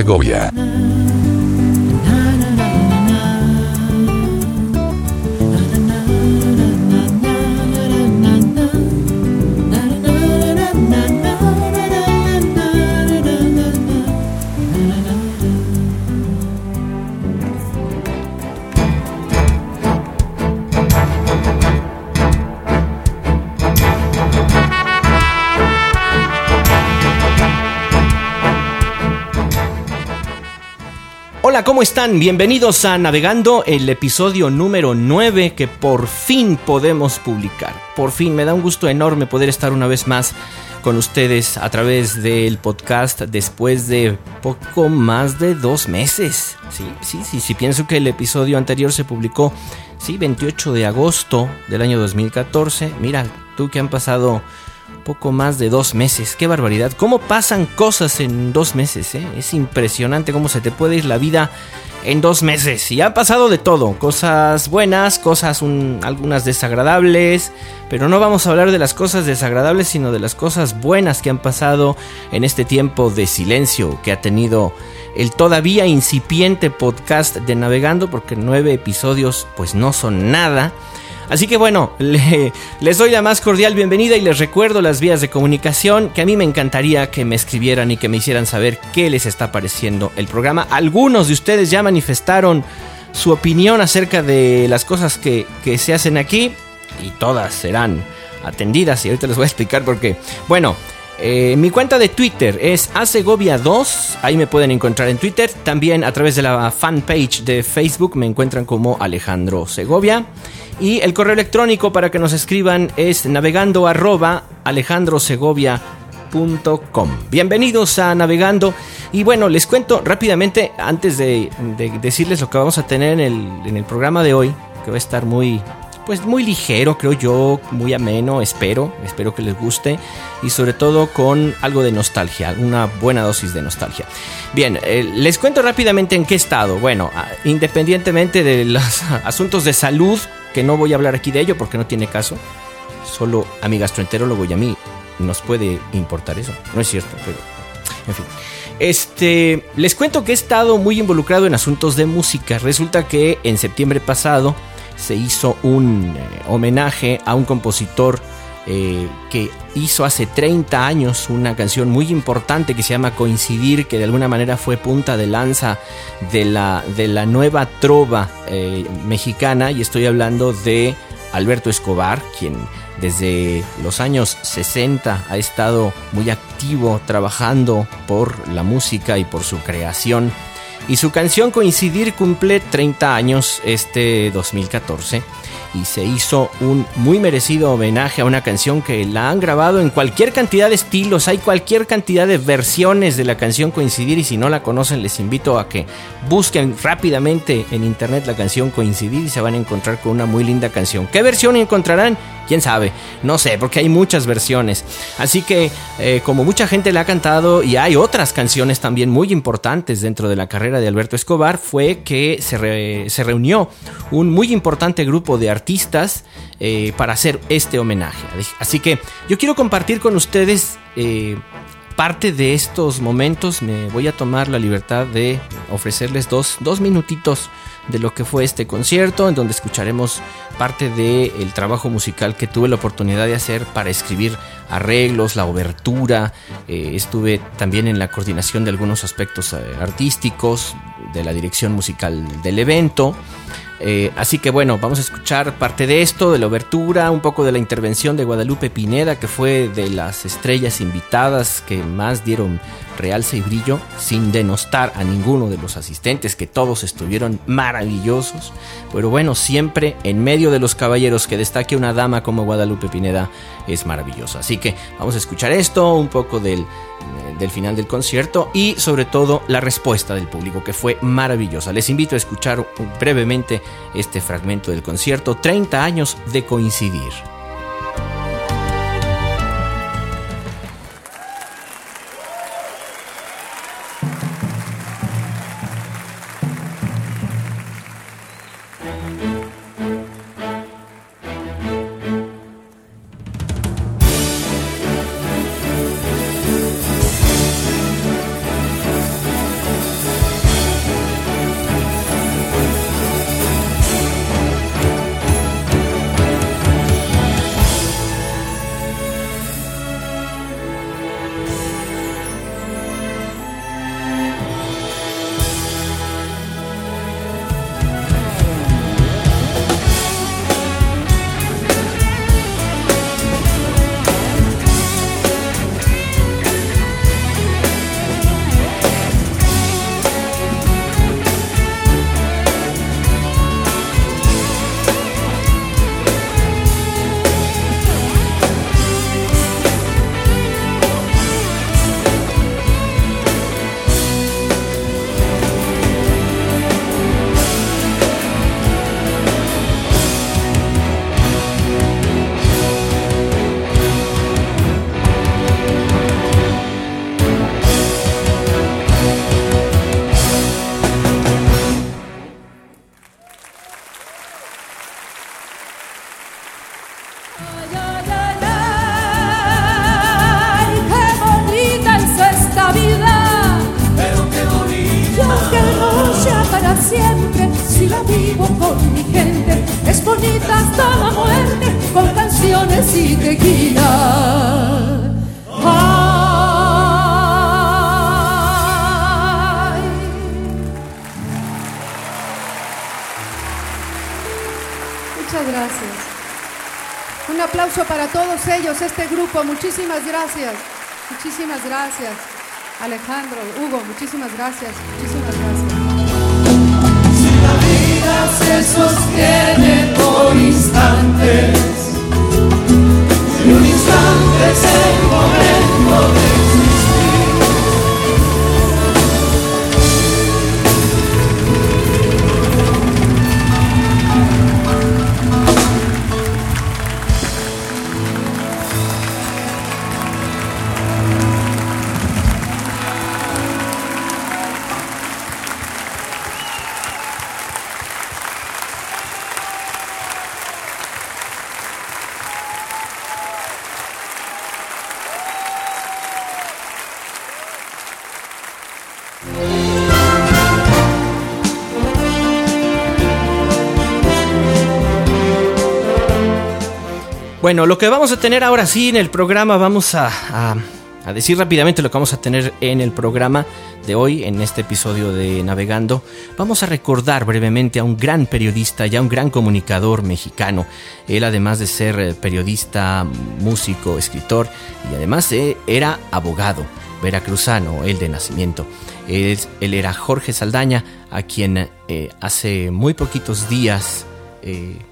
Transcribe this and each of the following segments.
Segovia. Bienvenidos a Navegando, el episodio número 9 que por fin podemos publicar. Por fin, me da un gusto enorme poder estar una vez más con ustedes a través del podcast después de poco más de dos meses. Sí, sí, sí, sí, pienso que el episodio anterior se publicó, sí, 28 de agosto del año 2014. Mira, tú que han pasado poco más de dos meses. Qué barbaridad. ¿Cómo pasan cosas en dos meses? Eh? Es impresionante cómo se te puede ir la vida en dos meses. Y ha pasado de todo. Cosas buenas, cosas algunas desagradables. Pero no vamos a hablar de las cosas desagradables, sino de las cosas buenas que han pasado en este tiempo de silencio que ha tenido el todavía incipiente podcast de Navegando. Porque nueve episodios pues no son nada. Así que bueno, les doy la más cordial bienvenida y les recuerdo las vías de comunicación que a mí me encantaría que me escribieran y que me hicieran saber qué les está pareciendo el programa. Algunos de ustedes ya manifestaron su opinión acerca de las cosas que, se hacen aquí y todas serán atendidas y ahorita les voy a explicar por qué. Bueno, eh, mi cuenta de Twitter es asegovia2, ahí me pueden encontrar en Twitter, también a través de la fanpage de Facebook me encuentran como Alejandro Segovia. Y el correo electrónico para que nos escriban es navegando alejandrosegovia.com. Bienvenidos a Navegando. Y bueno, les cuento rápidamente, antes de, decirles lo que vamos a tener en el, en el programa de hoy, que va a estar muy, pues muy ligero, creo yo, muy ameno, espero, espero que les guste y sobre todo con algo de nostalgia, una buena dosis de nostalgia. Bien, eh, les cuento rápidamente en qué estado. Bueno, ah, independientemente de los asuntos de salud que no voy a hablar aquí de ello porque no tiene caso. Solo a mi gastroenterólogo y a mí nos puede importar eso. No es cierto, pero en fin. Este, les cuento que he estado muy involucrado en asuntos de música. Resulta que en septiembre pasado se hizo un eh, homenaje a un compositor eh, que hizo hace 30 años una canción muy importante que se llama Coincidir, que de alguna manera fue punta de lanza de la, de la nueva trova eh, mexicana, y estoy hablando de Alberto Escobar, quien desde los años 60 ha estado muy activo trabajando por la música y por su creación. Y su canción Coincidir cumple 30 años este 2014 y se hizo un muy merecido homenaje a una canción que la han grabado en cualquier cantidad de estilos, hay cualquier cantidad de versiones de la canción Coincidir y si no la conocen les invito a que busquen rápidamente en internet la canción Coincidir y se van a encontrar con una muy linda canción. ¿Qué versión encontrarán? Quién sabe, no sé, porque hay muchas versiones. Así que, eh, como mucha gente le ha cantado y hay otras canciones también muy importantes dentro de la carrera de Alberto Escobar, fue que se, se reunió un muy importante grupo de artistas eh, para hacer este homenaje. Así que yo quiero compartir con ustedes eh, parte de estos momentos. Me voy a tomar la libertad de ofrecerles dos, dos minutitos de lo que fue este concierto, en donde escucharemos parte del trabajo musical que tuve la oportunidad de hacer para escribir arreglos, la obertura, eh, estuve también en la coordinación de algunos aspectos eh, artísticos, de la dirección musical del evento. Eh, así que bueno, vamos a escuchar parte de esto, de la obertura, un poco de la intervención de Guadalupe Pineda, que fue de las estrellas invitadas que más dieron realce y brillo, sin denostar a ninguno de los asistentes, que todos estuvieron maravillosos. Pero bueno, siempre en medio de los caballeros que destaque una dama como Guadalupe Pineda es maravilloso. Así que vamos a escuchar esto, un poco del del final del concierto y sobre todo la respuesta del público que fue maravillosa. Les invito a escuchar brevemente este fragmento del concierto 30 años de coincidir. Siempre si la vivo con mi gente. Es bonita hasta la muerte con canciones y tequila. Muchas gracias. Un aplauso para todos ellos, este grupo. Muchísimas gracias. Muchísimas gracias. Alejandro, Hugo, muchísimas gracias. Vida se sostiene por instantes, y un instante es Bueno, lo que vamos a tener ahora sí en el programa, vamos a, a- decir rápidamente lo que vamos a tener en el programa de hoy, en este episodio de Navegando. Vamos a recordar brevemente a un gran periodista y a un gran comunicador mexicano. Él, además de ser eh, periodista, músico, escritor y además eh, era abogado veracruzano, él de nacimiento. Él, él era Jorge Saldaña, a quien eh, hace muy poquitos días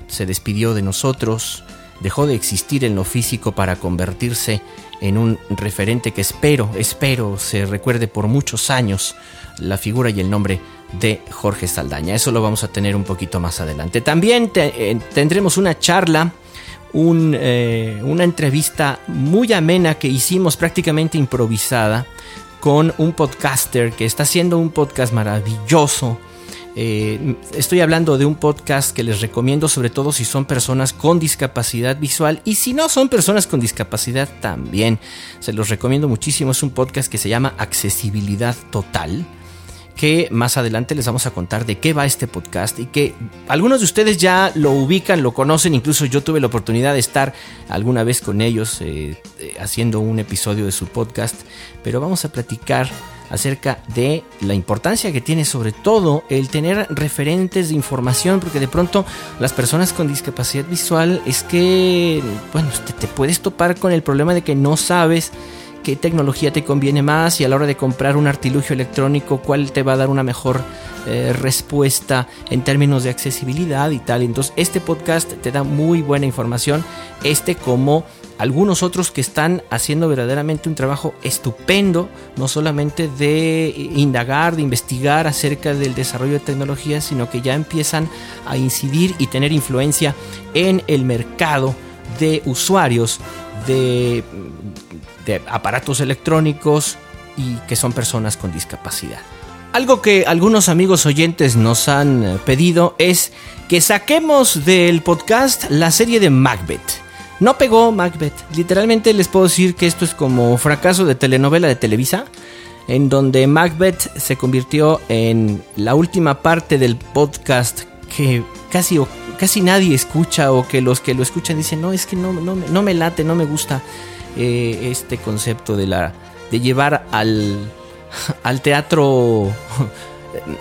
se despidió de nosotros, dejó de existir en lo físico para convertirse en un referente que espero, espero se recuerde por muchos años la figura y el nombre de Jorge Saldaña. Eso lo vamos a tener un poquito más adelante. También eh, tendremos una charla eh, una entrevista muy amena que hicimos prácticamente improvisada con un podcaster que está haciendo un podcast maravilloso. Eh, estoy hablando de un podcast que les recomiendo sobre todo si son personas con discapacidad visual y si no son personas con discapacidad también. Se los recomiendo muchísimo. Es un podcast que se llama Accesibilidad Total que más adelante les vamos a contar de qué va este podcast y que algunos de ustedes ya lo ubican, lo conocen, incluso yo tuve la oportunidad de estar alguna vez con ellos eh, eh, haciendo un episodio de su podcast, pero vamos a platicar acerca de la importancia que tiene sobre todo el tener referentes de información, porque de pronto las personas con discapacidad visual es que, bueno, te, te puedes topar con el problema de que no sabes qué tecnología te conviene más y a la hora de comprar un artilugio electrónico cuál te va a dar una mejor eh, respuesta en términos de accesibilidad y tal. Entonces este podcast te da muy buena información, este como algunos otros que están haciendo verdaderamente un trabajo estupendo, no solamente de indagar, de investigar acerca del desarrollo de tecnologías, sino que ya empiezan a incidir y tener influencia en el mercado de usuarios de, de aparatos electrónicos y que son personas con discapacidad. Algo que algunos amigos oyentes nos han eh, pedido es que saquemos del podcast la serie de Macbeth. No pegó Macbeth. Literalmente les puedo decir que esto es como fracaso de telenovela de Televisa, en donde Macbeth se convirtió en la última parte del podcast que casi, casi nadie escucha o que los que lo escuchan dicen, no, es que no, no, no me late, no me gusta eh, este concepto de, la, de llevar al, al teatro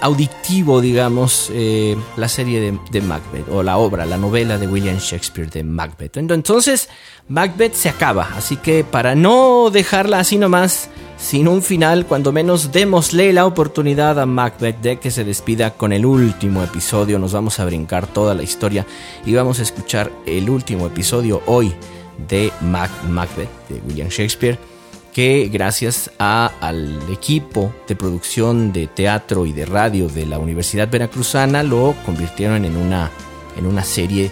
auditivo, digamos, eh, la serie de, Macbeth, o la obra, la novela de William Shakespeare de Macbeth. Entonces, Macbeth se acaba, así que para no dejarla así nomás, sin un final, cuando menos démosle la oportunidad a Macbeth de que se despida con el último episodio. Nos vamos a brincar toda la historia y vamos a escuchar el último episodio hoy de Mac- Macbeth de William Shakespeare que gracias al equipo de producción de teatro y de radio de la Universidad Veracruzana lo convirtieron en una, en una serie eh,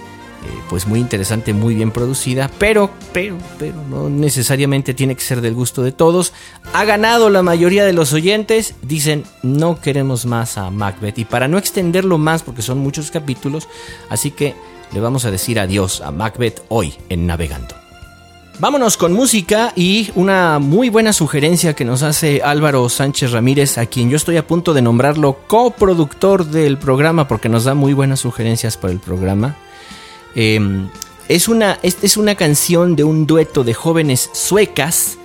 pues muy interesante, muy bien producida, pero, pero, pero no necesariamente tiene que ser del gusto de todos. Ha ganado la mayoría de los oyentes, dicen no queremos más a Macbeth y para no extenderlo más porque son muchos capítulos, así que le vamos a decir adiós a Macbeth hoy en Navegando. Vámonos con música y una muy buena sugerencia que nos hace Álvaro Sánchez Ramírez, a quien yo estoy a punto de nombrarlo coproductor del programa porque nos da muy buenas sugerencias para el programa. Em, es, una, es una canción de un dueto de jóvenes suecas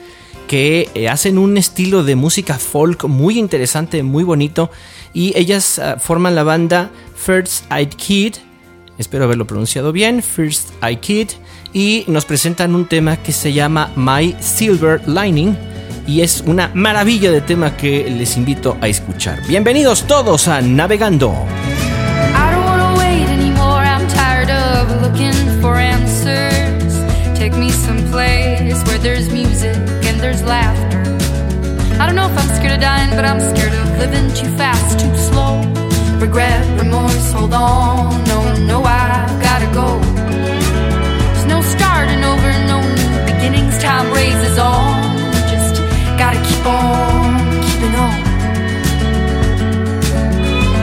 que eh, hacen un estilo de música folk muy interesante, muy bonito. Y ellas ah, forman la banda First Eyed Kid. Espero haberlo pronunciado bien. First Eyed Kid y nos presentan un tema que se llama My Silver Lining y es una maravilla de tema que les invito a escuchar. Bienvenidos todos a Navegando. Take me someplace where there's music and there's laughter. I don't know if I'm scared of dying, but I'm scared of living too fast, too slow. Regret, remorse, hold on. No, no, I gotta go. Raises on. Just gotta keep on on.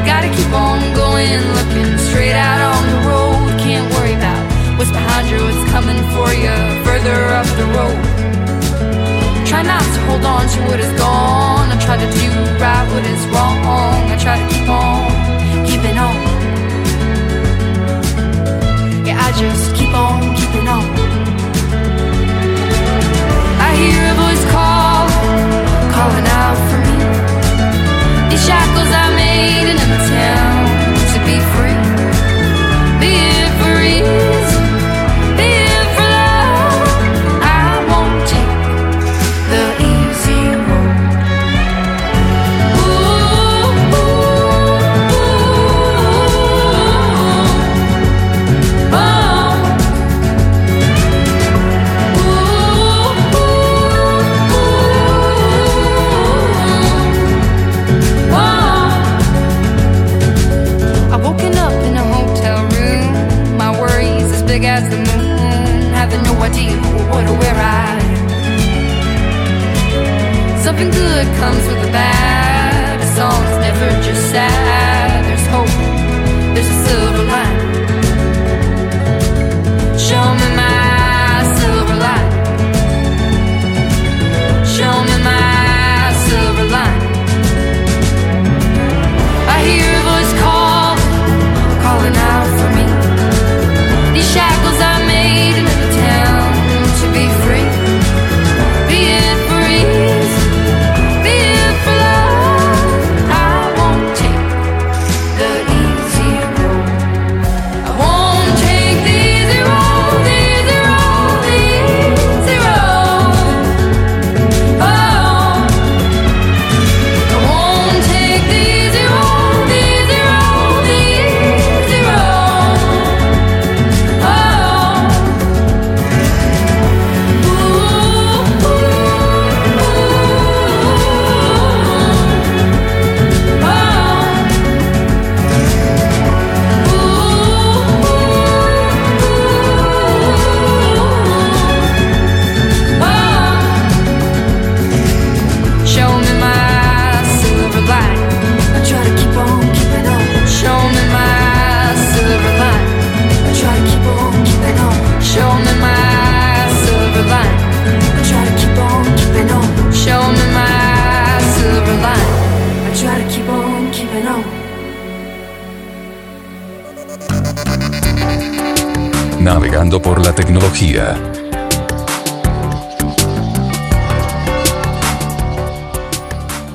Gotta keep on going, looking straight out on the road. Can't worry about what's behind you, what's coming for you further up the road. Try not to hold on to what is gone. I try to do right what is wrong. I try to keep on on. Yeah, I just keep shackles I made in a town to be free, be it comes with Navegando por la tecnología.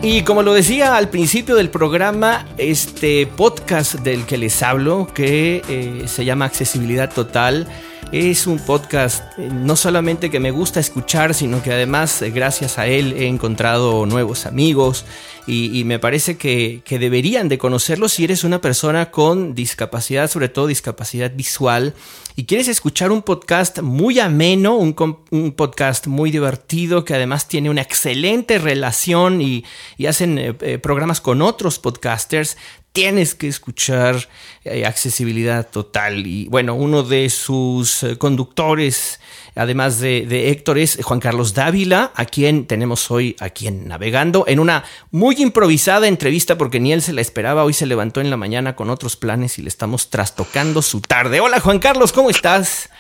Y como lo decía al principio del programa, este podcast del que les hablo, que eh, se llama Accesibilidad Total, es un podcast eh, no solamente que me gusta escuchar, sino que además eh, gracias a él he encontrado nuevos amigos y, me parece que, deberían de conocerlo si eres una persona con discapacidad, sobre todo discapacidad visual, y quieres escuchar un podcast muy ameno, un, podcast muy divertido que además tiene una excelente relación y, hacen eh, programas con otros podcasters, tienes que escuchar eh, accesibilidad total. Y bueno, uno de sus eh, conductores, además de, de Héctor, es Juan Carlos Dávila, a quien tenemos hoy aquí en Navegando, en una muy improvisada entrevista, porque ni él se la esperaba. Hoy se levantó en la mañana con otros planes y le estamos trastocando su tarde. Hola Juan Carlos, ¿cómo estás?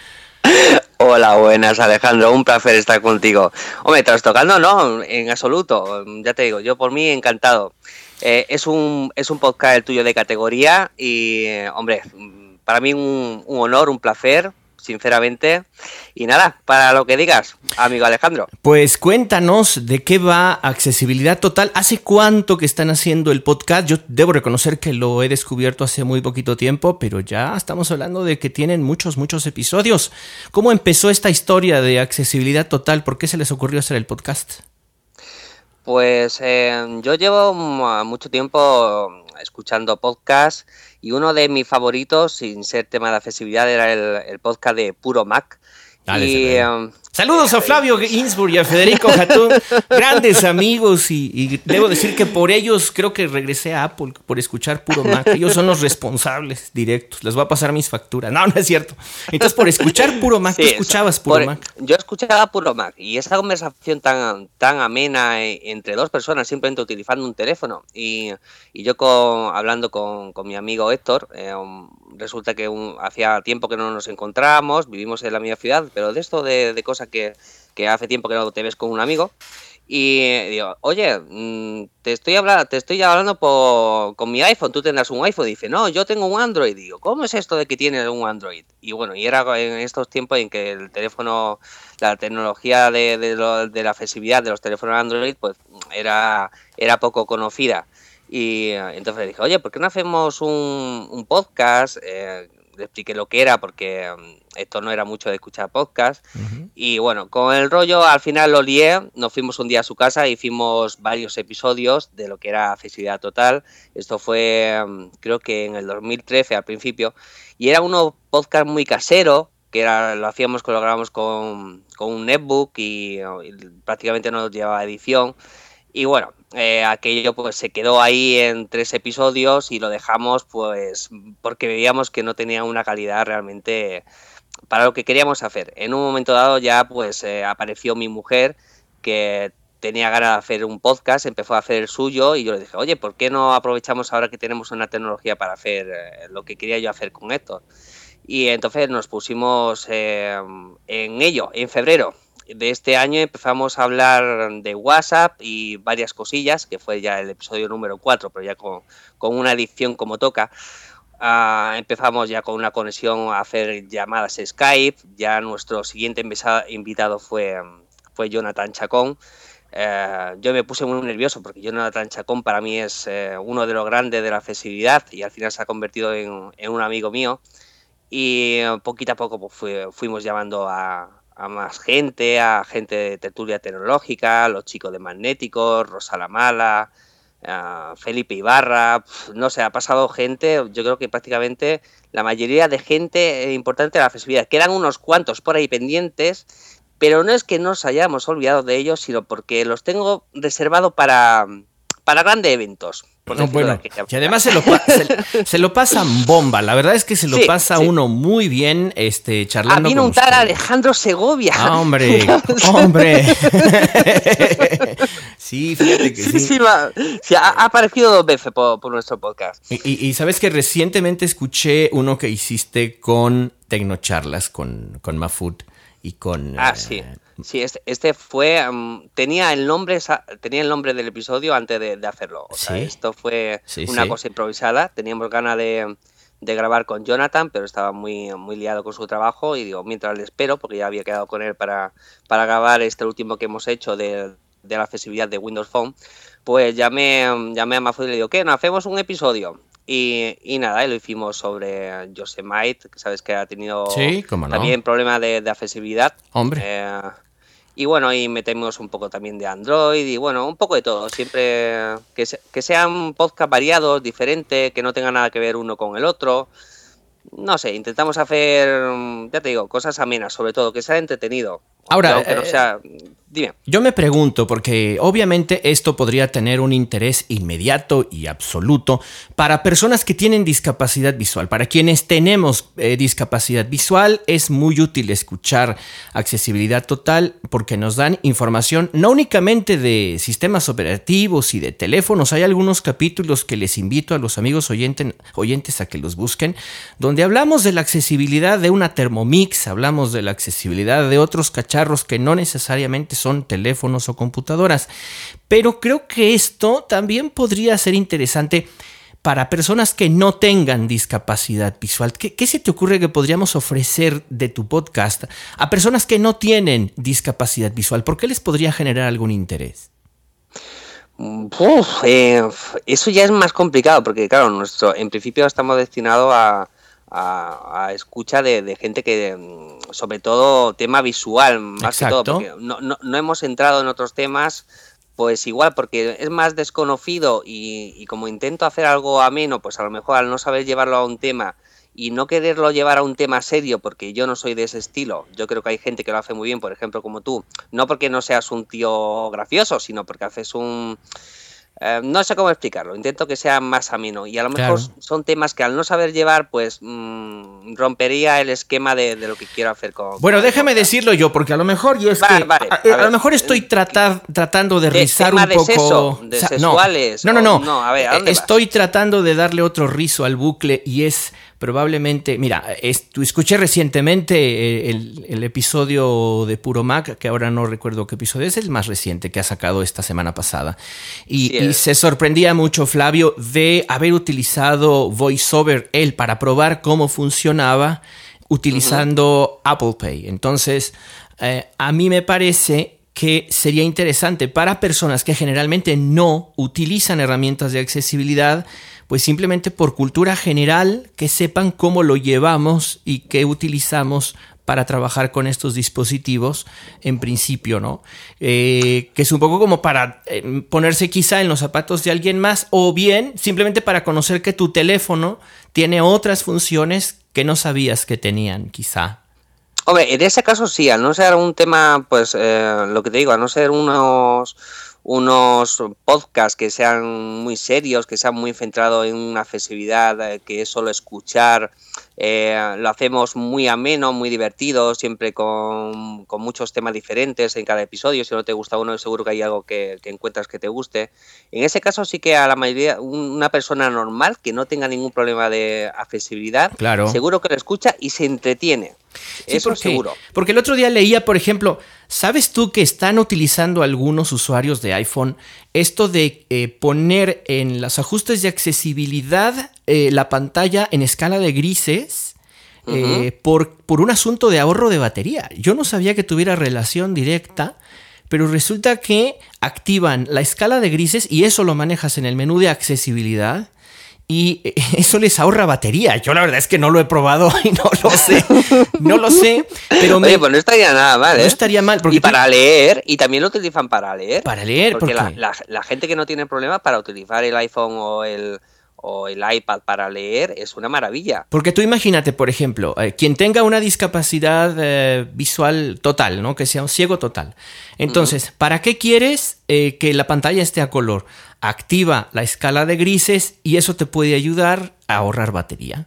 Hola, buenas Alejandro, un placer estar contigo. Hombre, trastocando no, en absoluto, ya te digo, yo por mí encantado. Eh, es, un, es un podcast el tuyo de categoría y, eh, hombre, para mí un, un honor, un placer sinceramente. Y nada, para lo que digas, amigo Alejandro. Pues cuéntanos de qué va Accesibilidad Total. ¿Hace cuánto que están haciendo el podcast? Yo debo reconocer que lo he descubierto hace muy poquito tiempo, pero ya estamos hablando de que tienen muchos, muchos episodios. ¿Cómo empezó esta historia de Accesibilidad Total? ¿Por qué se les ocurrió hacer el podcast? Pues eh, yo llevo mucho tiempo escuchando podcasts y uno de mis favoritos, sin ser tema de accesibilidad, era el, podcast de Puro Mac. y, Saludos a Flavio Innsburg y a Federico Jatún, grandes amigos y, debo decir que por ellos creo que regresé a Apple por escuchar puro Mac. Ellos son los responsables directos. Les voy a pasar mis facturas. No, no es cierto. Entonces por escuchar puro Mac, tú escuchabas puro Mac. Yo escuchaba puro Mac y esa conversación tan, tan amena eh, entre dos personas simplemente utilizando un teléfono y, yo con, hablando con, mi amigo Héctor, eh, um, resulta que hacía tiempo que no nos encontramos, vivimos en la misma ciudad, pero de esto de cosas que, hace tiempo que no te ves con un amigo. Y digo, oye, mm, te estoy hablando, te estoy hablando con mi iPhone, tú tendrás un iPhone. dice, no, yo tengo un Android. digo, ¿cómo es esto de que tienes un Android? Y bueno, y era en estos tiempos en que el teléfono, la tecnología de, de, la accesibilidad de los teléfonos Android, pues era, era poco conocida. Y entonces dije, oye, ¿por qué no hacemos un, un podcast? Eh, le expliqué lo que era porque mm, esto no era mucho de escuchar podcast. Y bueno, con el rollo al final lo lié, nos fuimos un día a su casa, hicimos varios episodios de lo que era accesibilidad total. Esto fue mm, creo que en el 2013 al principio. Y era uno podcast muy casero, que era, lo hacíamos, lo grabamos con, con un netbook y, y prácticamente no nos llevaba edición. Y bueno, eh, aquello pues se quedó ahí en tres episodios y lo dejamos pues porque veíamos que no tenía una calidad realmente para lo que queríamos hacer. En un momento dado ya pues eh, apareció mi mujer que tenía ganas de hacer un podcast, empezó a hacer el suyo y yo le dije, oye, ¿por qué no aprovechamos ahora que tenemos una tecnología para hacer eh, lo que quería yo hacer con esto? Y entonces nos pusimos en ello en febrero de este año empezamos a hablar de WhatsApp y varias cosillas, que fue ya el episodio número 4, pero ya con, una edición como toca. Ah, empezamos ya con una conexión a hacer llamadas Skype. Ya nuestro siguiente invitado fue, fue Jonathan Chacón. Eh, yo me puse muy nervioso porque Jonathan Chacón para mí es eh, uno de los grandes de la accesibilidad y al final se ha convertido en, un amigo mío. Y eh, poquito a poco pues, fuimos llamando a, a más gente, a gente de tertulia tecnológica, los chicos de Magnéticos, Rosa la Mala, Felipe Ibarra, no sé, ha pasado gente, yo creo que prácticamente la mayoría de gente importante de la accesibilidad, quedan unos cuantos por ahí pendientes, pero no es que nos hayamos olvidado de ellos, sino porque los tengo reservado para, para grandes eventos. bueno, y además se lo, se, lo, pasan bomba. La verdad es que se lo pasa uno muy bien este, charlando. A mí un tal Alejandro Segovia. Ah, hombre, hombre. sí, fíjate que sí. Sí, ha, aparecido dos veces por, nuestro podcast. Y, y, sabes que recientemente escuché uno que hiciste con Tecnocharlas, con, con Mafut y con... Ah, sí. Eh, sí, este, este fue... tenía, el nombre, tenía el nombre del episodio antes de, hacerlo. O sea, esto fue una cosa improvisada. Teníamos ganas de, grabar con Jonathan, pero estaba muy, muy liado con su trabajo y digo, mientras le espero, porque ya había quedado con él para, para grabar este último que hemos hecho de, de la accesibilidad de Windows Phone, pues llamé, llamé a Mafud y le digo, ¿qué? ¿No hacemos un episodio? Y, y, nada, lo hicimos sobre Yosemite, que sabes que ha tenido también problemas de, accesibilidad. Hombre. Eh, y bueno, y metemos un poco también de Android y bueno, un poco de todo. Siempre que, que sean podcast variados, diferentes, que no tengan nada que ver uno con el otro. No sé, intentamos hacer, ya te digo, cosas amenas, sobre todo, que sea entretenido. Ahora, eh, sea, Dime. Yo me pregunto, porque obviamente esto podría tener un interés inmediato y absoluto para personas que tienen discapacidad visual. Para quienes tenemos eh, discapacidad visual es muy útil escuchar accesibilidad total porque nos dan información no únicamente de sistemas operativos y de teléfonos. Hay algunos capítulos que les invito a los amigos oyentes a que los busquen, donde hablamos de la accesibilidad de una Thermomix, hablamos de la accesibilidad de otros cacharros que no necesariamente son teléfonos o computadoras. Pero creo que esto también podría ser interesante para personas que no tengan discapacidad visual. ¿Qué, se te ocurre que podríamos ofrecer de tu podcast a personas que no tienen discapacidad visual? ¿Por qué les podría generar algún interés? Eh, eso ya es más complicado porque, claro, nuestro, en principio estamos destinados a, a, escucha de, gente que, mm, sobre todo, tema visual, más que todo, porque no, no, hemos entrado en otros temas, pues igual, porque es más desconocido y, como intento hacer algo ameno, pues a lo mejor al no saber llevarlo a un tema y no quererlo llevar a un tema serio, porque yo no soy de ese estilo, yo creo que hay gente que lo hace muy bien, por ejemplo, como tú, no porque no seas un tío gracioso, sino porque haces un eh, no sé cómo explicarlo, intento que sea más ameno y a lo mejor son temas que al no saber llevar pues mm, rompería el esquema de, lo que quiero hacer con... Bueno, déjame decirlo yo porque a lo mejor yo es que... a, lo mejor estoy tratando de, rizar un poco... de sexuales. No, no, no. no. a ver, estoy tratando de darle otro rizo al bucle y es probablemente, mira, escuché recientemente eh, el, episodio de Puro Mac, que ahora no recuerdo qué episodio es, el más reciente que ha sacado esta semana pasada. Y, se sorprendía mucho Flavio de haber utilizado VoiceOver él para probar cómo funcionaba utilizando Apple Pay. Entonces, eh, a mí me parece que sería interesante para personas que generalmente no utilizan herramientas de accesibilidad pues simplemente por cultura general que sepan cómo lo llevamos y qué utilizamos para trabajar con estos dispositivos en principio, ¿no? Eh, que es un poco como para eh, ponerse quizá en los zapatos de alguien más o bien simplemente para conocer que tu teléfono tiene otras funciones que no sabías que tenían quizá. Hombre, en ese caso sí, al no ser un tema, pues eh, lo que te digo, a no ser unos unos podcasts que sean muy serios, que sean muy centrados en una accesibilidad, eh, que es solo escuchar, eh, lo hacemos muy ameno, muy divertido, siempre con, muchos temas diferentes en cada episodio. Si no te gusta uno, seguro que hay algo que, encuentras que te guste. En ese caso sí que a la mayoría, una persona normal que no tenga ningún problema de accesibilidad, claro. seguro que lo escucha y se entretiene. Eso seguro. Porque el otro día leía, por ejemplo, ¿sabes tú que están utilizando algunos usuarios de iPhone esto de eh, poner en los ajustes de accesibilidad eh, la pantalla en escala de grises? Eh, por, por un asunto de ahorro de batería. Yo no sabía que tuviera relación directa, pero resulta que activan la escala de grises y eso lo manejas en el menú de accesibilidad y eso les ahorra batería. Yo la verdad es que no lo he probado y no lo sé. No lo sé, pero Oye, pues no estaría nada mal, ¿eh? No estaría mal. Porque y para leer, y también lo utilizan para leer. Para leer, porque la, la, gente que no tiene problema para utilizar el iPhone o el, o el iPad para leer es una maravilla. Porque tú imagínate, por ejemplo, eh, quien tenga una discapacidad eh, visual total, ¿no? Que sea un ciego total. Entonces, ¿para qué quieres eh, que la pantalla esté a color? Activa la escala de grises y eso te puede ayudar a ahorrar batería.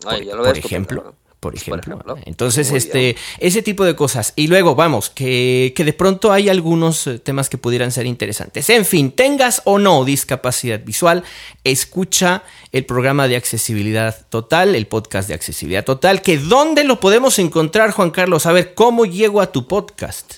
por, ejemplo por ejemplo. Entonces, este, ese tipo de cosas. Y luego, vamos, que, que, de pronto hay algunos eh, temas que pudieran ser interesantes. En fin, tengas o no discapacidad visual, escucha el programa de accesibilidad total, el podcast de accesibilidad total, que ¿dónde lo podemos encontrar, Juan Carlos? A ver, ¿cómo llego a tu podcast?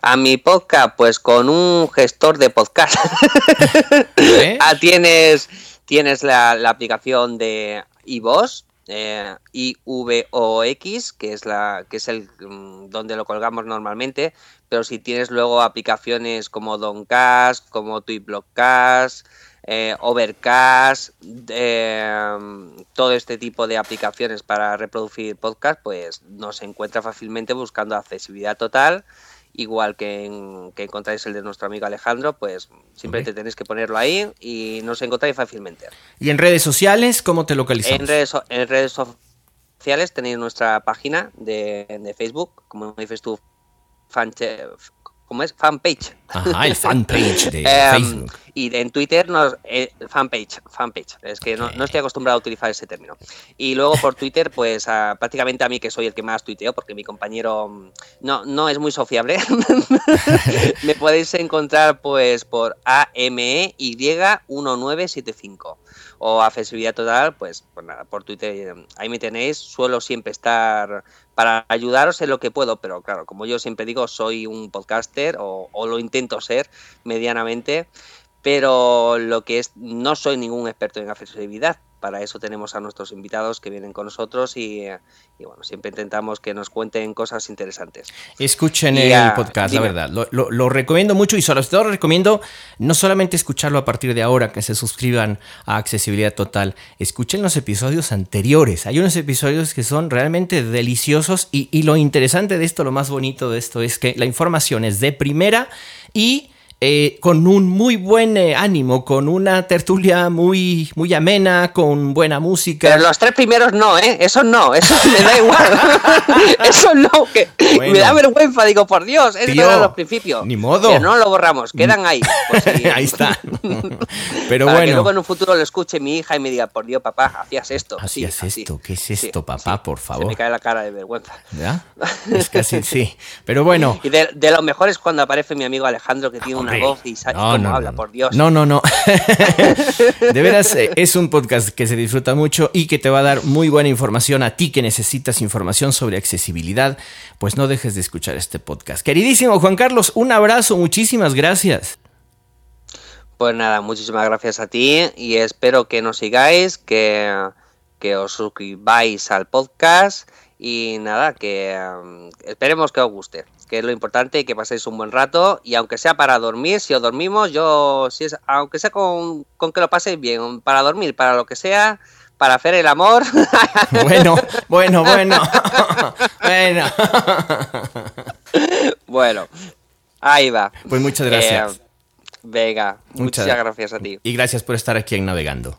A mi podcast, pues con un gestor de podcast. ¿Eh? ah, tienes, tienes la, la aplicación de iVoox eh, IVOX, que es la que es el mm, donde lo colgamos normalmente, pero si tienes luego aplicaciones como Doncast, como Tweetblockcast, eh, Overcast, eh, todo este tipo de aplicaciones para reproducir podcast, pues nos encuentra fácilmente buscando accesibilidad total igual que, que encontráis el de nuestro amigo Alejandro, pues simplemente tenéis que ponerlo ahí y nos encontráis fácilmente. ¿Y en redes sociales cómo te localizamos? En redes, en redes sociales tenéis nuestra página de, de Facebook, como dices tú, ¿cómo es? Fanpage. Ajá, el fanpage de Em, Facebook. Y en Twitter, nos, eh, fanpage, fanpage. Es que no, no estoy acostumbrado a utilizar ese término. Y luego por Twitter, pues a- prácticamente a mí que soy el que más tuiteo, porque mi compañero mm, no, no es muy sociable. Me podéis encontrar pues por E AMEY1975 o accesibilidad total, pues, pues nada, por Twitter eh, ahí me tenéis. Suelo siempre estar para ayudaros en lo que puedo, pero claro, como yo siempre digo, soy un podcaster o, o lo intento ser medianamente, pero lo que es, no soy ningún experto en accesibilidad. Para eso tenemos a nuestros invitados que vienen con nosotros y, eh, y bueno, siempre intentamos que nos cuenten cosas interesantes. Escuchen Y, el ah, podcast, dime. la verdad. Lo, lo- lo recomiendo mucho y sobre todo recomiendo no solamente escucharlo a partir de ahora, que se suscriban a Accesibilidad Total, escuchen los episodios anteriores. Hay unos episodios que son realmente deliciosos y, y lo interesante de esto, lo más bonito de esto es que la información es de primera y... eh, con un muy buen eh, ánimo, con una tertulia muy, muy amena, con buena música. Pero los tres primeros no, ¿eh? Eso no, eso me da igual. eso no, que Bueno. me da vergüenza, digo, por Dios, eso Tío, era los principios. ni modo. Pero no lo borramos, quedan ahí. por si- Ahí está. Pero para que bueno. luego en un futuro lo escuche mi hija y me diga, por Dios, papá, hacías esto. Sí, Hacías así. esto, ¿qué es Sí, esto, papá? Por Se favor. me cae la cara de vergüenza. ¿Ya? Es casi, sí. Pero bueno. Y de, de lo mejor es cuando aparece mi amigo Alejandro, que tiene una Voz y no, cómo no, habla, no. por Dios. No, no, no. De veras, eh, es un podcast que se disfruta mucho y que te va a dar muy buena información a ti que necesitas información sobre accesibilidad. Pues no dejes de escuchar este podcast. Queridísimo Juan Carlos, un abrazo, muchísimas gracias. Pues nada, muchísimas gracias a ti y espero que nos sigáis, que, que os suscribáis al podcast y nada, que um, esperemos que os guste, que es lo importante y que paséis un buen rato y aunque sea para dormir, si os dormimos, yo, si es, aunque sea con, con que lo paséis bien, para dormir, para lo que sea, para hacer el amor, Bueno, bueno, bueno. Bueno. bueno, ahí va. Pues muchas gracias. Eh, venga, Muchas- muchas gracias a ti. Y gracias por estar aquí en Navegando.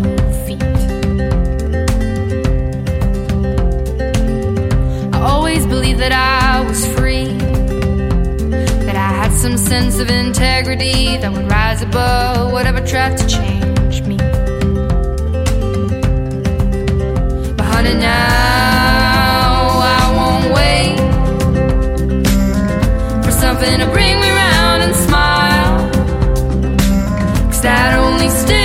always believed that I was free, that I had some sense of integrity that would rise above whatever tried to change me. But honey, now I won't wait for something to bring me round and smile. Cause that only sticks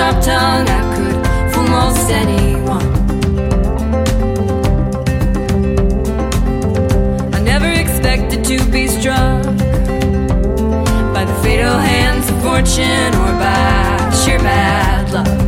sharp tongue, I could fool most anyone. I never expected to be struck by the fatal hands of fortune or by sheer bad luck.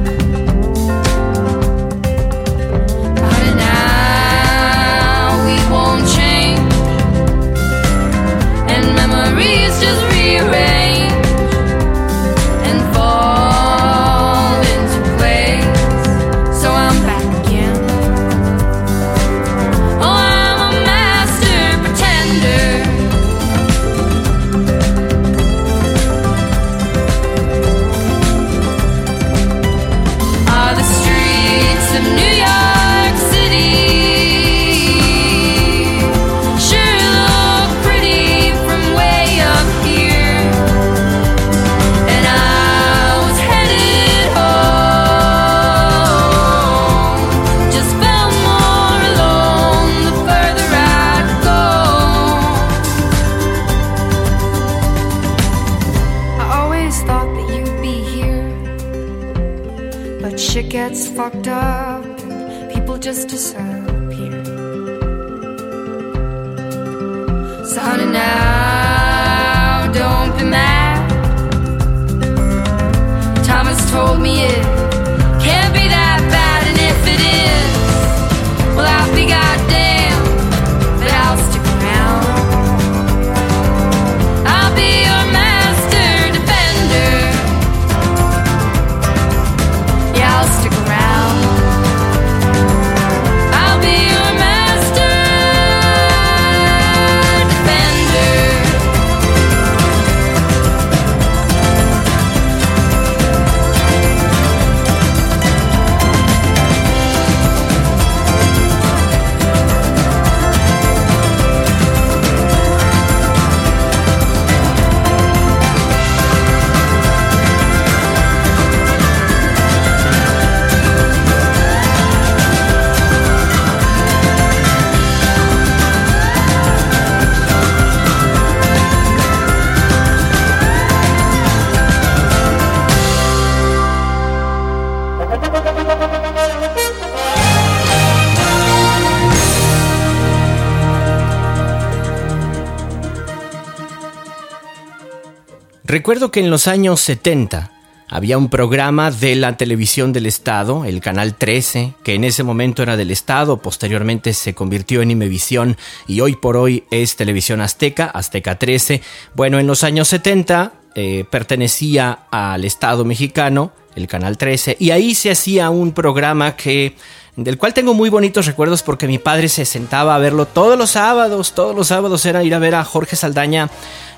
Recuerdo que en los años 70 había un programa de la televisión del Estado, el Canal 13, que en ese momento era del Estado, posteriormente se convirtió en Imevisión y hoy por hoy es Televisión Azteca, Azteca 13. Bueno, en los años 70 eh, pertenecía al Estado mexicano, el Canal 13, y ahí se hacía un programa que del cual tengo muy bonitos recuerdos porque mi padre se sentaba a verlo todos los sábados, todos los sábados era ir a ver a Jorge Saldaña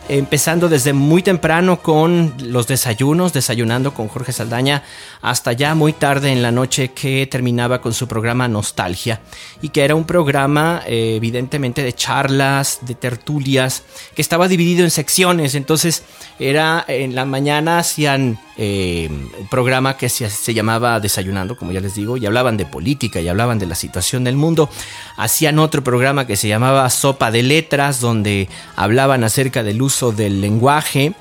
empezando desde muy temprano con los desayunos, desayunando con Jorge Saldaña, hasta ya muy tarde en la noche que terminaba con su programa Nostalgia, y que era un programa eh, evidentemente de charlas, de tertulias, que estaba dividido en secciones, entonces era en la mañana hacían eh, un programa que se, se, llamaba Desayunando, como ya les digo, y hablaban de política y hablaban de la situación del mundo. Hacían otro programa que se llamaba Sopa de Letras, donde hablaban acerca del uso del lenguaje.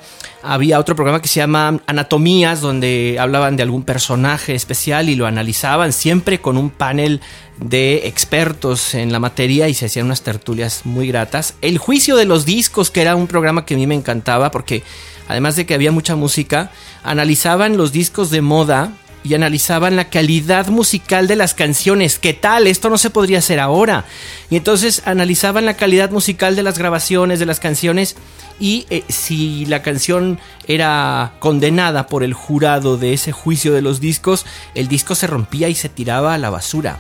Había otro programa que se llama Anatomías, donde hablaban de algún personaje especial y lo analizaban, siempre con un panel de expertos en la materia y se hacían unas tertulias muy gratas. El juicio de los discos, que era un programa que a mí me encantaba porque además de que había mucha música, analizaban los discos de moda y analizaban la calidad musical de las canciones. ¿Qué tal? Esto no se podría hacer ahora. Y entonces analizaban la calidad musical de las grabaciones, de las canciones, y eh, si la canción era condenada por el jurado de ese juicio de los discos, el disco se rompía y se tiraba a la basura.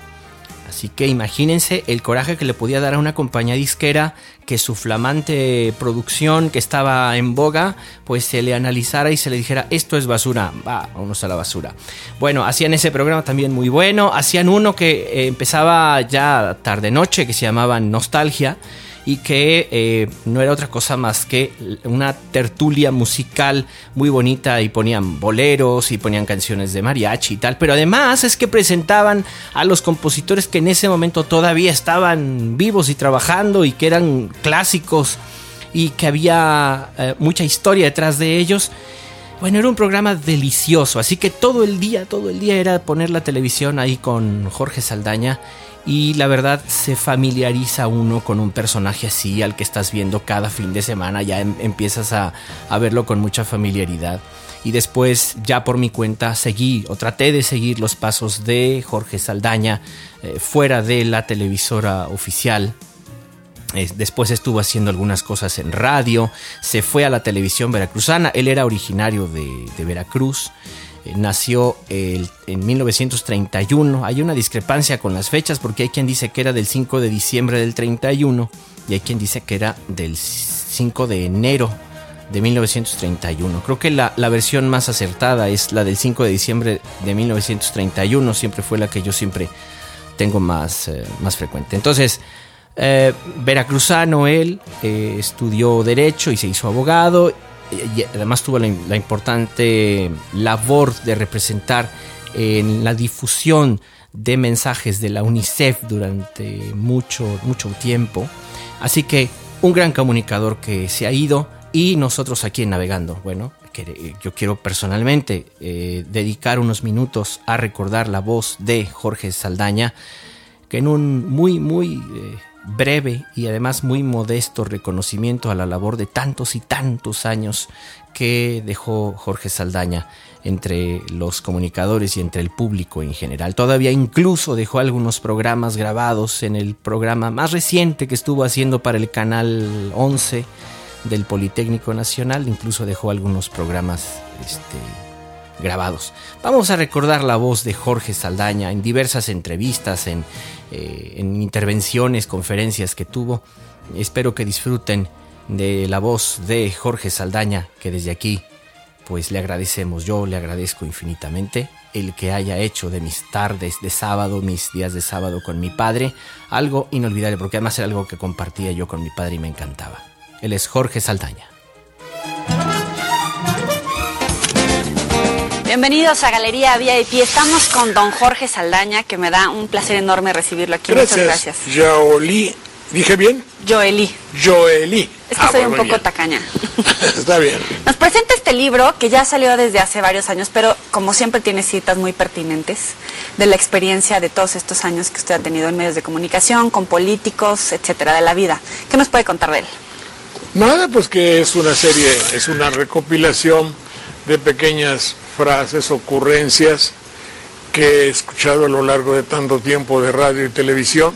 Así que imagínense el coraje que le podía dar a una compañía disquera que su flamante producción que estaba en boga, pues se le analizara y se le dijera, esto es basura, va, vámonos a la basura. Bueno, hacían ese programa también muy bueno, hacían uno que eh, empezaba ya tarde-noche, que se llamaba Nostalgia, y que eh, no era otra cosa más que una tertulia musical muy bonita y ponían boleros y ponían canciones de mariachi y tal, pero además es que presentaban a los compositores que en ese momento todavía estaban vivos y trabajando y que eran clásicos y que había eh, mucha historia detrás de ellos. Bueno, era un programa delicioso, así que todo el día, todo el día era poner la televisión ahí con Jorge Saldaña y la verdad se familiariza uno con un personaje así al que estás viendo cada fin de semana, ya em, empiezas a, verlo con mucha familiaridad. Y después ya por mi cuenta seguí o traté de seguir los pasos de Jorge Saldaña eh, fuera de la televisora oficial. después estuvo haciendo algunas cosas en radio, se fue a la televisión veracruzana, él era originario de, de Veracruz. Eh, nació en 1931. Hay una discrepancia con las fechas porque hay quien dice que era del 5 de diciembre del 31 y hay quien dice que era del 5 de enero de 1931. Creo que la, versión más acertada es la del 5 de diciembre de 1931. Siempre fue la que yo siempre tengo más, eh, más frecuente. Entonces, eh, veracruzano él, estudió derecho y se hizo abogado y además tuvo la, importante labor de representar en la difusión de mensajes de la UNICEF durante mucho, mucho tiempo. Así que un gran comunicador que se ha ido y nosotros aquí en Navegando, bueno, que yo quiero personalmente eh, dedicar unos minutos a recordar la voz de Jorge Saldaña, que en un muy, muy... Eh, breve y además muy modesto reconocimiento a la labor de tantos y tantos años que dejó Jorge Saldaña entre los comunicadores y entre el público en general. Todavía incluso dejó algunos programas grabados en el programa más reciente que estuvo haciendo para el canal 11 del Politécnico Nacional, incluso dejó algunos programas este, grabados. Vamos a recordar la voz de Jorge Saldaña en diversas entrevistas, en, eh, en intervenciones, conferencias que tuvo. Espero que disfruten de la voz de Jorge Saldaña, que desde aquí pues le agradecemos, yo le agradezco infinitamente el que haya hecho de mis tardes de sábado, mis días de sábado con mi padre, algo inolvidable, porque además era algo que compartía yo con mi padre y me encantaba. Él es Jorge Saldaña. Bienvenidos a Galería VIP. Estamos con don Jorge Saldaña, que me da un placer enorme recibirlo aquí. Gracias. Muchas gracias. Joeli. ¿Dije bien? Joeli. Joeli. Es que ah, soy un poco tacaña. Está bien. Nos presenta este libro que ya salió desde hace varios años, pero como siempre tiene citas muy pertinentes de la experiencia de todos estos años que usted ha tenido en medios de comunicación, con políticos, etcétera, de la vida. ¿Qué nos puede contar de él? Nada, pues que es una serie, es una recopilación de pequeñas frases, ocurrencias que he escuchado a lo largo de tanto tiempo de radio y televisión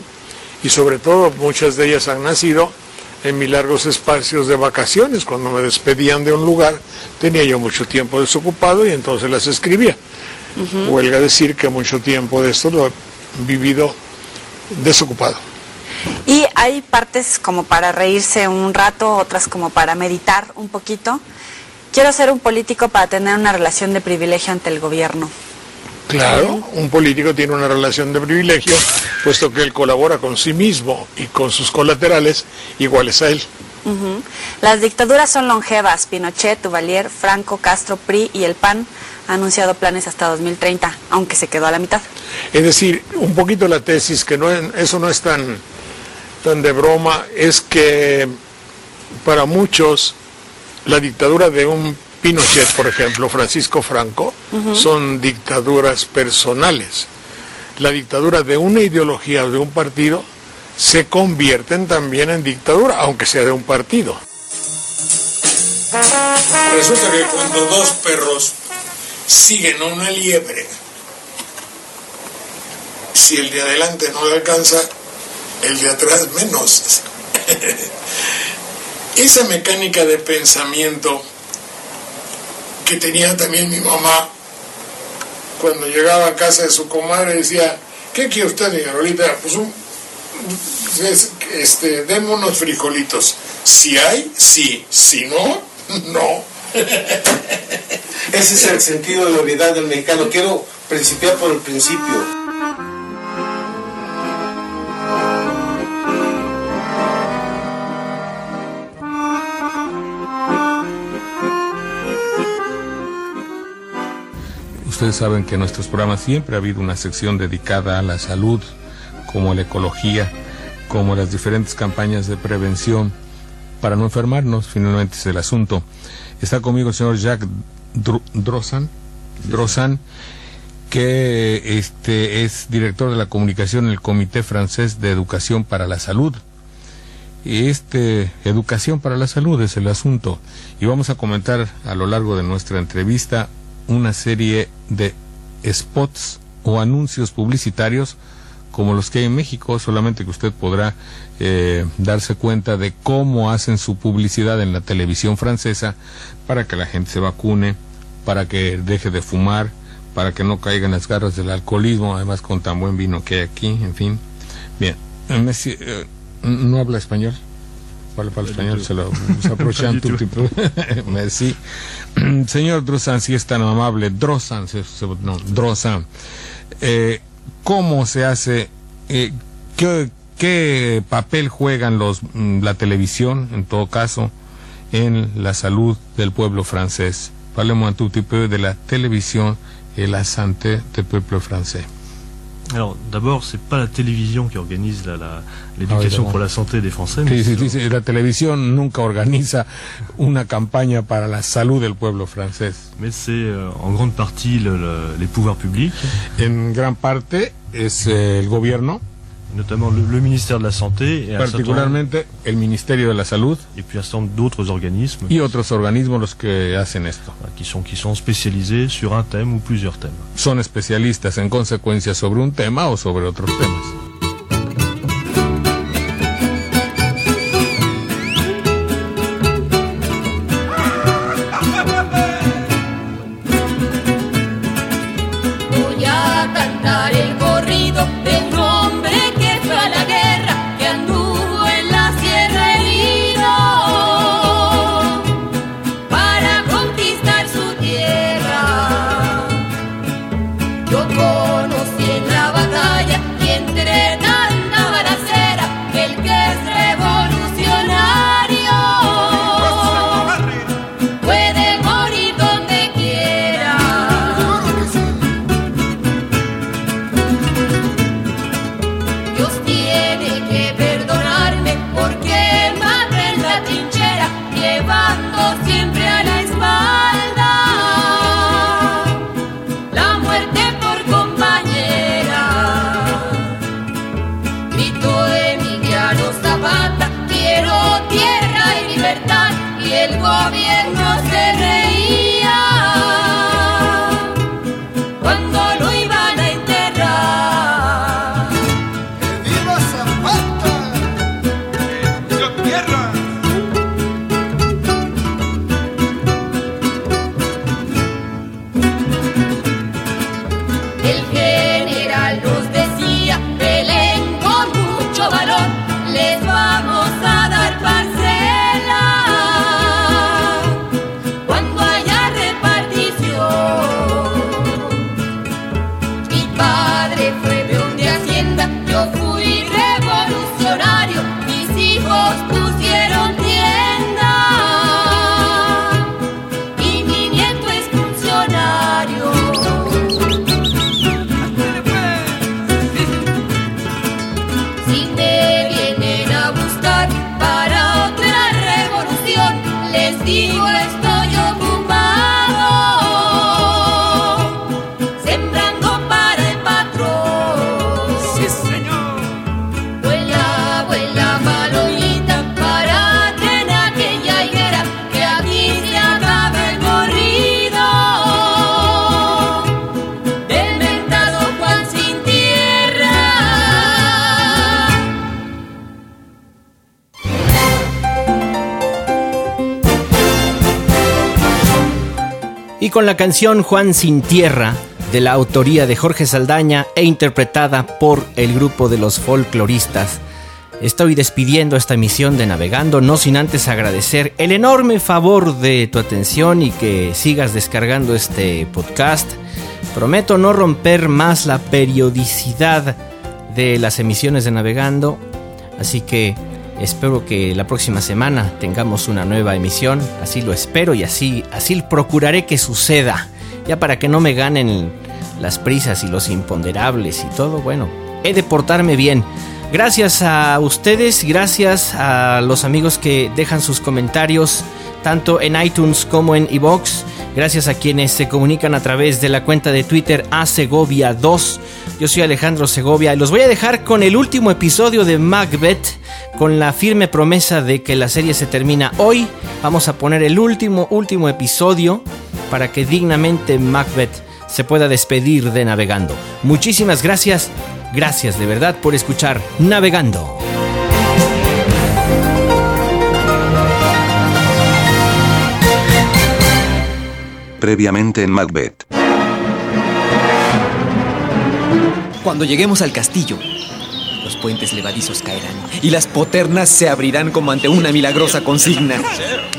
y sobre todo muchas de ellas han nacido en mis largos espacios de vacaciones. Cuando me despedían de un lugar tenía yo mucho tiempo desocupado y entonces las escribía. Huelga decir que mucho tiempo de esto lo he vivido desocupado. Y hay partes como para reírse un rato, otras como para meditar un poquito. Quiero ser un político para tener una relación de privilegio ante el gobierno. Claro, un político tiene una relación de privilegio, puesto que él colabora con sí mismo y con sus colaterales iguales a él. Las dictaduras son longevas. Pinochet, Duvalier, Franco, Castro, PRI y el PAN han anunciado planes hasta 2030, aunque se quedó a la mitad. Es decir, un poquito la tesis, que no es- eso no es tan, tan de broma, es que para muchos la dictadura de un Pinochet, por ejemplo, Francisco Franco, son dictaduras personales. La dictadura de una ideología o de un partido se convierten también en dictadura, aunque sea de un partido. Resulta que cuando dos perros siguen a una liebre, si el de adelante no le alcanza, el de atrás menos. Esa mecánica de pensamiento que tenía también mi mamá cuando llegaba a casa de su comadre decía, ¿qué quiere usted, doña Lolita? Pues un, es- este, deme unos frijolitos. Si hay, sí. Si no, no. Ese es el sentido de la unidad del mexicano. Quiero principiar por el principio. Ustedes saben que en nuestros programas siempre ha habido una sección dedicada a la salud, como la ecología, como las diferentes campañas de prevención para no enfermarnos, finalmente es el asunto. Está conmigo el señor Jacques Dro- Drossan, Drossan, que este, es director de la comunicación en el Comité Francés de Educación para la Salud. Y este, educación para la salud es el asunto. Y vamos a comentar a lo largo de nuestra entrevista una serie de spots o anuncios publicitarios como los que hay en México, solamente que usted podrá eh, darse cuenta de cómo hacen su publicidad en la televisión francesa para que la gente se vacune, para que deje de fumar, para que no caiga en las garras del alcoholismo, además con tan buen vino que hay aquí, en fin. Bien, Messi, eh, ¿no habla español? Para, para el español se lo aprovechan Pas du tu tout. tipo. Merci. Señor Drossan, si es tan amable, se- no, Drossan, eh, ¿cómo se hace, eh, qué, qué papel juegan los, mm, la televisión, en todo caso, en la salud del pueblo francés? Parlez-moi un petit peu de la télévision et la santé du peuple français. Alors d'abord, c'est pas la télévision qui organise la- la- l'éducation évidemment. pour la santé des Français, mais Sí, sí, c'est- sí, sí, la televisión nunca organiza una campaña para la salud del pueblo francés. mais c'est euh, en grande partie le- le- les pouvoirs publics, En gran parte es eh, el gobierno, notamment le, le ministère de la Santé et, particularmente el Ministerio de la Salud et puis un certain nombre d'autres organismes y otros organismos los que hacen esto. qui sont, qui sont spécialisés sur un thème ou plusieurs thèmes. Son especialistas en consecuencia sobre un tema o sobre otros temas. Con la canción Juan sin Tierra, de la autoría de Jorge Saldaña e interpretada por el grupo de los folcloristas, estoy despidiendo esta emisión de Navegando, no sin antes agradecer el enorme favor de tu atención y que sigas descargando este podcast. Prometo no romper más la periodicidad de las emisiones de Navegando, así que espero que la próxima semana tengamos una nueva emisión, así lo espero y así así procuraré que suceda. Ya para que no me ganen las prisas y los imponderables y todo, bueno, he de portarme bien. Gracias a ustedes, gracias a los amigos que dejan sus comentarios tanto en iTunes como en iBox. Gracias a quienes se comunican a través de la cuenta de Twitter a Segovia 2. Yo soy Alejandro Segovia y los voy a dejar con el último episodio de Macbeth, con la firme promesa de que la serie se termina hoy. Vamos a poner el último, último episodio para que dignamente Macbeth se pueda despedir de Navegando. Muchísimas gracias, gracias de verdad por escuchar Navegando. Previamente en Macbeth. Cuando lleguemos al castillo, los puentes levadizos caerán y las poternas se abrirán como ante una milagrosa consigna.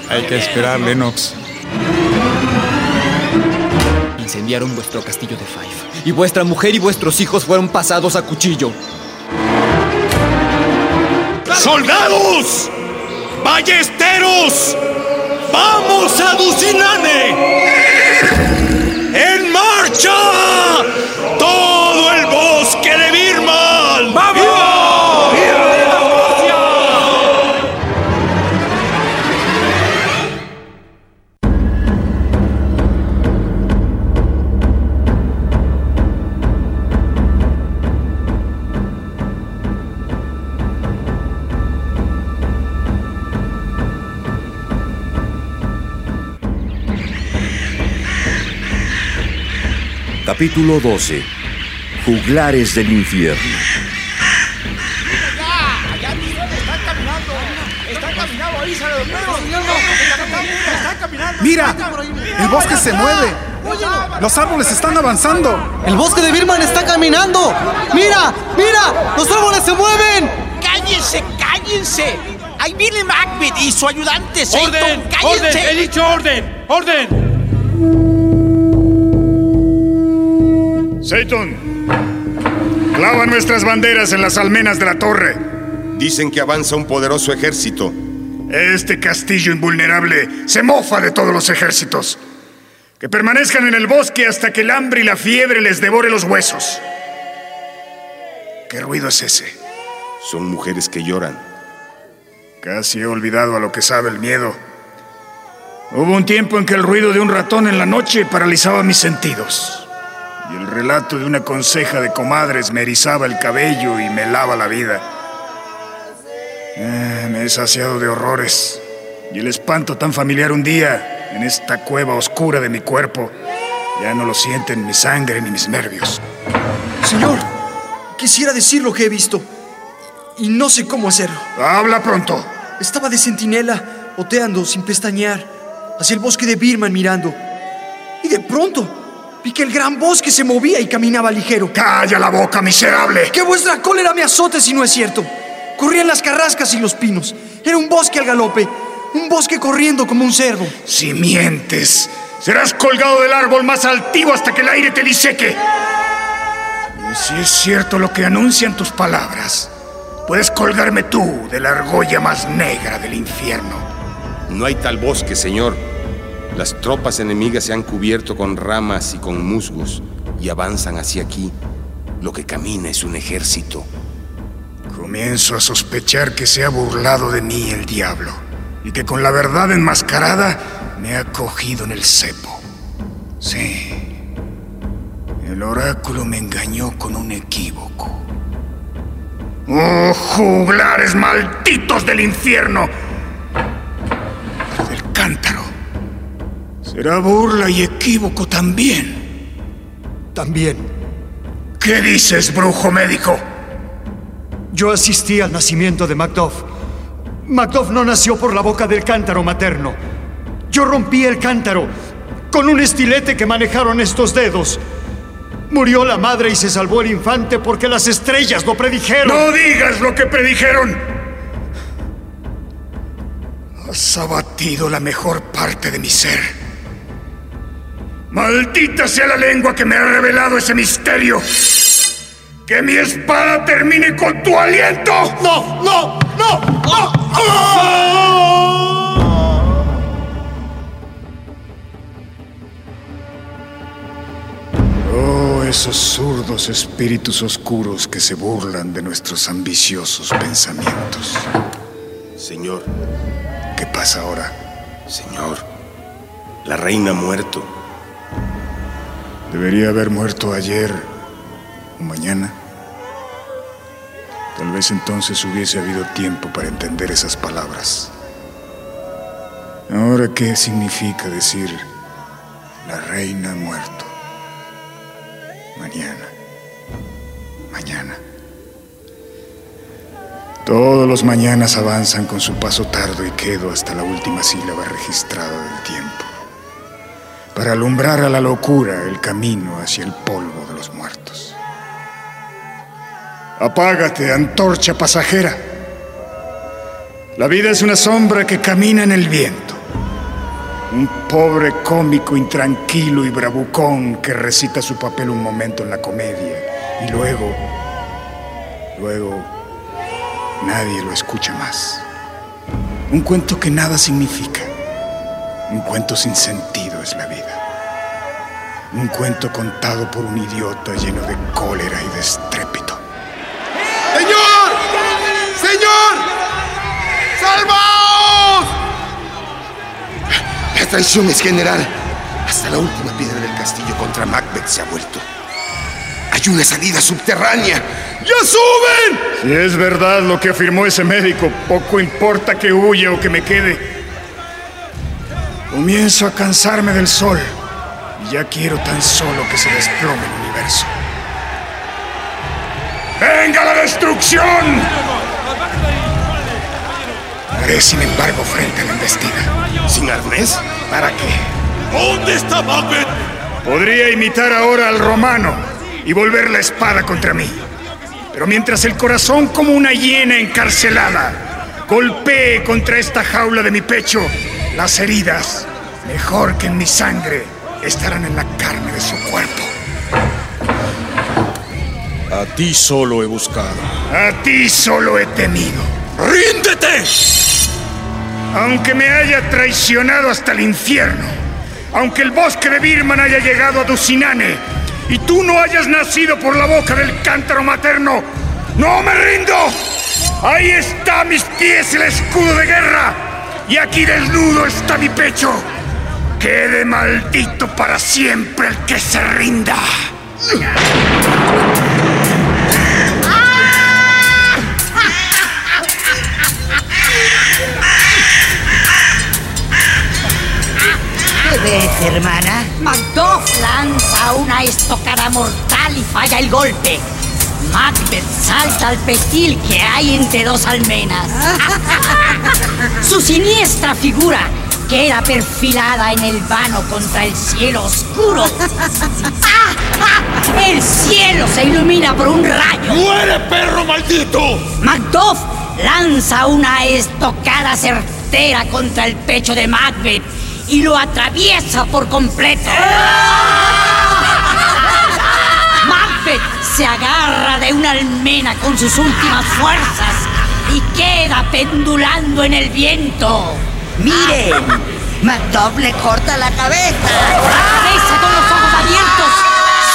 Hay que esperar, Lennox. Incendiaron vuestro castillo de Fife y vuestra mujer y vuestros hijos fueron pasados a cuchillo. ¡Soldados! ¡Ballesteros! ¡Vamos a Ducinane! ¡En marcha! ¡Todo Capítulo 12. Juglares del infierno. ¡Mira! ¡El bosque se mueve! ¡Los árboles están avanzando! ¡El bosque de Birman está caminando! ¡Mira! ¡Mira! ¡Los árboles se mueven! ¡Cállense, cállense! Ahí viene Macbeth y su ayudante. ¡Orden! ¡Cállense! ¡Orden! ¡He dicho orden! ¡Orden! Seyton, clava nuestras banderas en las almenas de la torre. Dicen que avanza un poderoso ejército. Este castillo invulnerable se mofa de todos los ejércitos. Que permanezcan en el bosque hasta que el hambre y la fiebre les devore los huesos. ¿Qué ruido es ese? Son mujeres que lloran. Casi he olvidado a lo que sabe el miedo. Hubo un tiempo en que el ruido de un ratón en la noche paralizaba mis sentidos. Y el relato de una conseja de comadres me erizaba el cabello y me lava la vida. Eh, me he saciado de horrores. Y el espanto tan familiar un día, en esta cueva oscura de mi cuerpo, ya no lo sienten mi sangre ni mis nervios. Señor, quisiera decir lo que he visto. Y no sé cómo hacerlo. Habla pronto. Estaba de centinela, oteando sin pestañear, hacia el bosque de Birman mirando. Y de pronto vi que el gran bosque se movía y caminaba ligero. ¡Calla la boca, miserable! Que vuestra cólera me azote si no es cierto. Corrían las carrascas y los pinos. Era un bosque al galope. Un bosque corriendo como un cerdo. Si mientes, serás colgado del árbol más altivo hasta que el aire te diseque. Y si es cierto lo que anuncian tus palabras, puedes colgarme tú de la argolla más negra del infierno. No hay tal bosque, señor. Las tropas enemigas se han cubierto con ramas y con musgos y avanzan hacia aquí. Lo que camina es un ejército. Comienzo a sospechar que se ha burlado de mí el diablo y que con la verdad enmascarada me ha cogido en el cepo. Sí, el oráculo me engañó con un equívoco. ¡Oh, juglares malditos del infierno! Del cántaro. Será burla y equívoco también. También. ¿Qué dices, brujo médico? Yo asistí al nacimiento de Macduff. Macduff no nació por la boca del cántaro materno. Yo rompí el cántaro con un estilete que manejaron estos dedos. Murió la madre y se salvó el infante porque las estrellas lo predijeron. ¡No digas lo que predijeron! Has abatido la mejor parte de mi ser. Maldita sea la lengua que me ha revelado ese misterio. ¡Que mi espada termine con tu aliento! ¡No, no, no! ¡No! Oh, esos zurdos espíritus oscuros que se burlan de nuestros ambiciosos pensamientos. Señor, ¿Qué pasa ahora? señor, la reina ha muerto. Debería haber muerto ayer o mañana. Tal vez entonces hubiese habido tiempo para entender esas palabras. Ahora, ¿qué significa decir la reina ha muerto? Mañana. Mañana. Todos los mañanas avanzan con su paso tardo y quedo hasta la última sílaba registrada del tiempo, para alumbrar a la locura el camino hacia el polvo de los muertos. Apágate, antorcha pasajera. La vida es una sombra que camina en el viento. Un pobre cómico intranquilo y bravucón que recita su papel un momento en la comedia y luego, luego, nadie lo escucha más. Un cuento que nada significa. Un cuento sin sentido es la vida. Un cuento contado por un idiota lleno de cólera y de estrépito. ¡Señor! ¡Señor! ¡Salvaos! La traición es general. Hasta la última piedra del castillo contra Macbeth se ha vuelto. Hay una salida subterránea. ¡Ya suben! Si es verdad lo que afirmó ese médico, poco importa que huya o que me quede. Comienzo a cansarme del sol y ya quiero tan solo que se desplome el universo. ¡Venga la destrucción! Haré, sin embargo, frente a la embestida. ¿Sin arnés? ¿Para qué? ¿Dónde está Macbeth? Podría imitar ahora al romano y volver la espada contra mí. Pero mientras el corazón como una hiena encarcelada golpee contra esta jaula de mi pecho, las heridas, mejor que en mi sangre, estarán en la carne de su cuerpo. A ti solo he buscado. A ti solo he temido. ¡Ríndete! Aunque me haya traicionado hasta el infierno, aunque el bosque de Birman haya llegado a Ducinane y tú no hayas nacido por la boca del cántaro materno, ¡no me rindo! Ahí está a mis pies el escudo de guerra y aquí desnudo está mi pecho. Quede maldito para siempre el que se rinda. ves, hermana? Macduff lanza una estocada mortal y falla el golpe. Macbeth salta al pestil que hay entre dos almenas. Su siniestra figura queda perfilada en el vano contra el cielo oscuro. ¡Ah! ¡Ah! El cielo se ilumina por un rayo. ¡Muere, perro maldito! Macduff lanza una estocada certera contra el pecho de Macbeth y lo atraviesa por completo. Macbeth se agarra de una almena con sus últimas fuerzas y queda pendulando en el viento. Miren, Macduff le corta la cabeza. Cabeza con los ojos abiertos,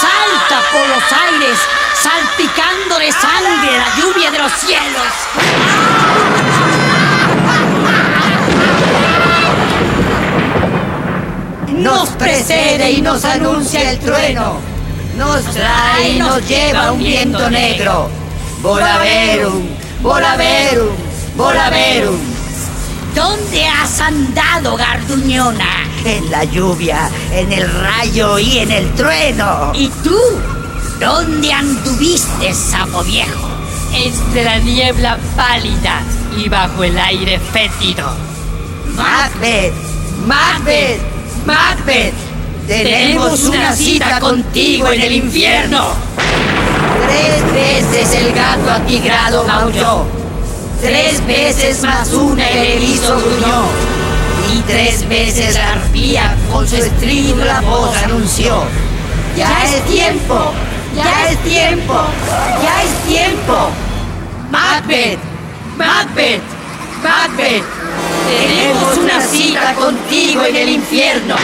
salta por los aires, salpicando de sangre la lluvia de los cielos. Nos precede y nos anuncia el trueno. Nos trae y nos lleva un viento negro. Volaverum, volaverum, volaverum. ¿Dónde has andado, Garduñona? En la lluvia, en el rayo y en el trueno. ¿Y tú? ¿Dónde anduviste, sapo viejo? Entre la niebla pálida y bajo el aire fétido. Macbeth, Macbeth, Macbeth. Tenemos una cita contigo en el infierno. Tres veces el gato atigrado maulló. Tres veces más una el erizo gruñó. Y tres veces la arpía con su estrídula voz anunció. Ya es tiempo, ya es tiempo, ya es tiempo. Macbeth, Macbeth, Macbeth. Tenemos una cita contigo en el infierno.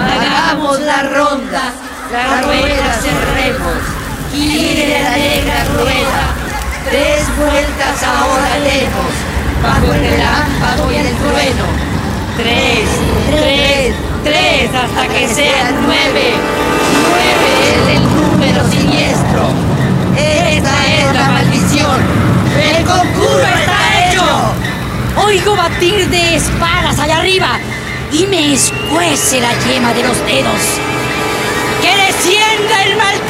Hagamos la ronda, la rueda cerremos. Gire la negra rueda. Tres vueltas ahora demos, bajo el relámpago y el trueno. Tres, tres, tres, hasta que sean nueve. Nueve es el número siniestro. Esta es la maldición. El conjuro está hecho. Oigo batir de espadas allá arriba y me escuece la yema de los dedos.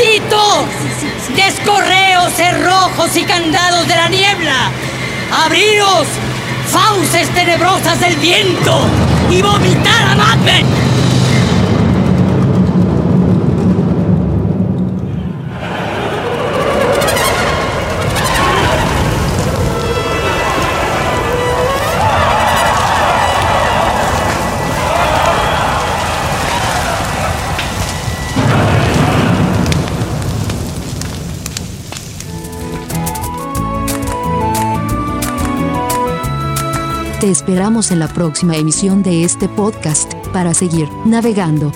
¡Que descienda el maldito! ¡Descorreos, cerrojos y candados de la niebla! ¡Abriros, fauces tenebrosas del viento! ¡Y vomitar a Macbeth! Esperamos en la próxima emisión de este podcast para seguir navegando